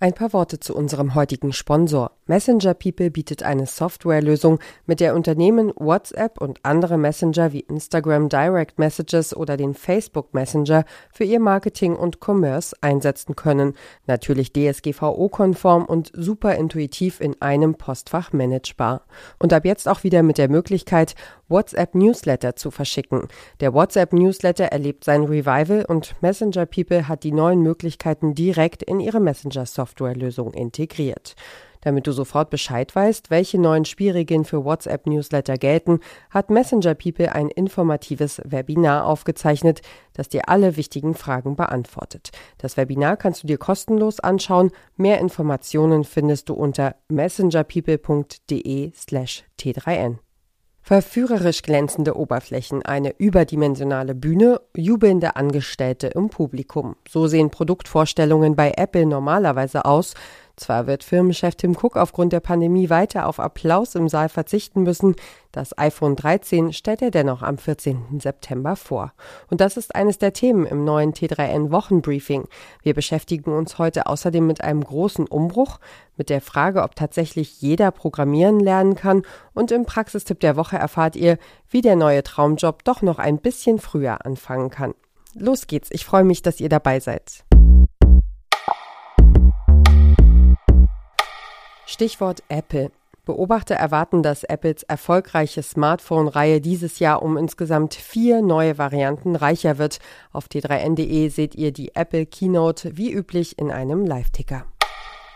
Ein paar Worte zu unserem heutigen Sponsor. Messenger People bietet eine Softwarelösung, mit der Unternehmen WhatsApp und andere Messenger wie Instagram Direct Messages oder den Facebook Messenger für ihr Marketing und Commerce einsetzen können. Natürlich DSGVO-konform und super intuitiv in einem Postfach managebar. Und ab jetzt auch wieder mit der Möglichkeit, WhatsApp Newsletter zu verschicken. Der WhatsApp Newsletter erlebt sein Revival und Messenger People hat die neuen Möglichkeiten direkt in ihre Messenger Softwarelösung integriert. Damit du sofort Bescheid weißt, welche neuen Spielregeln für WhatsApp Newsletter gelten, hat Messenger People ein informatives Webinar aufgezeichnet, das dir alle wichtigen Fragen beantwortet. Das Webinar kannst du dir kostenlos anschauen. Mehr Informationen findest du unter messengerpeople.de slash t3n. Verführerisch glänzende Oberflächen, eine überdimensionale Bühne, jubelnde Angestellte im Publikum. So sehen Produktvorstellungen bei Apple normalerweise aus, zwar wird Firmenchef Tim Cook aufgrund der Pandemie weiter auf Applaus im Saal verzichten müssen, das iPhone 13 stellt er dennoch am 14. September vor. Und das ist eines der Themen im neuen T3N Wochenbriefing. Wir beschäftigen uns heute außerdem mit einem großen Umbruch, mit der Frage, ob tatsächlich jeder programmieren lernen kann und im Praxistipp der Woche erfahrt ihr, wie der neue Traumjob doch noch ein bisschen früher anfangen kann. Los geht's, ich freue mich, dass ihr dabei seid. Stichwort Apple. Beobachter erwarten, dass Apples erfolgreiche Smartphone-Reihe dieses Jahr um insgesamt vier neue Varianten reicher wird. Auf t3n.de seht ihr die Apple Keynote wie üblich in einem Live-Ticker.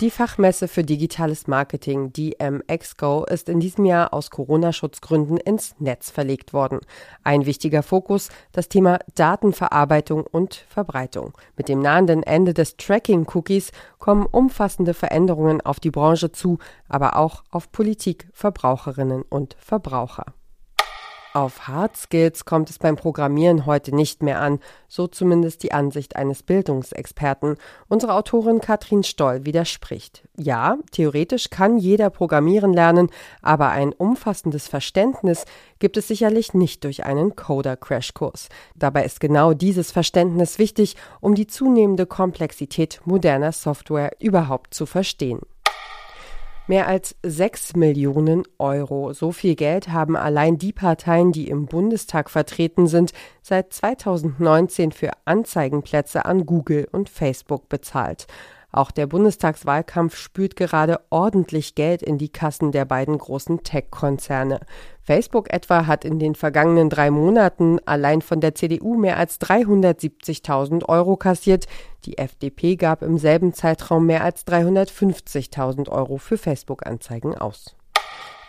Die Fachmesse für digitales Marketing, die MXGO, ist in diesem Jahr aus Corona-Schutzgründen ins Netz verlegt worden. Ein wichtiger Fokus das Thema Datenverarbeitung und Verbreitung. Mit dem nahenden Ende des Tracking-Cookies kommen umfassende Veränderungen auf die Branche zu, aber auch auf Politik, Verbraucherinnen und Verbraucher. Auf Hard Skills kommt es beim Programmieren heute nicht mehr an, so zumindest die Ansicht eines Bildungsexperten. Unsere Autorin Katrin Stoll widerspricht. Ja, theoretisch kann jeder programmieren lernen, aber ein umfassendes Verständnis gibt es sicherlich nicht durch einen Coder-Crashkurs. Dabei ist genau dieses Verständnis wichtig, um die zunehmende Komplexität moderner Software überhaupt zu verstehen. Mehr als 6 Millionen Euro. So viel Geld haben allein die Parteien, die im Bundestag vertreten sind, seit 2019 für Anzeigenplätze an Google und Facebook bezahlt. Auch der Bundestagswahlkampf spült gerade ordentlich Geld in die Kassen der beiden großen Tech-Konzerne. Facebook etwa hat in den vergangenen drei Monaten allein von der CDU mehr als 370.000 Euro kassiert. Die FDP gab im selben Zeitraum mehr als 350.000 Euro für Facebook-Anzeigen aus.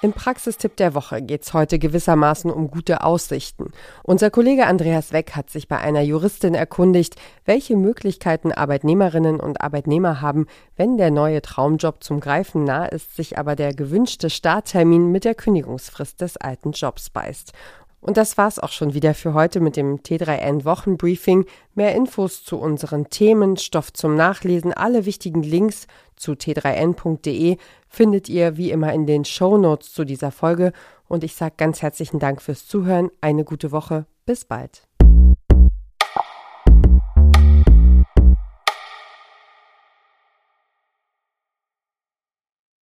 Im Praxistipp der Woche geht es heute gewissermaßen um gute Aussichten. Unser Kollege Andreas Weck hat sich bei einer Juristin erkundigt, welche Möglichkeiten Arbeitnehmerinnen und Arbeitnehmer haben, wenn der neue Traumjob zum Greifen nah ist, sich aber der gewünschte Starttermin mit der Kündigungsfrist des alten Jobs beißt. Und das war's auch schon wieder für heute mit dem T3N Wochenbriefing. Mehr Infos zu unseren Themen, Stoff zum Nachlesen, alle wichtigen Links zu t3n.de findet ihr wie immer in den Show Notes zu dieser Folge. Und ich sage ganz herzlichen Dank fürs Zuhören. Eine gute Woche. Bis bald.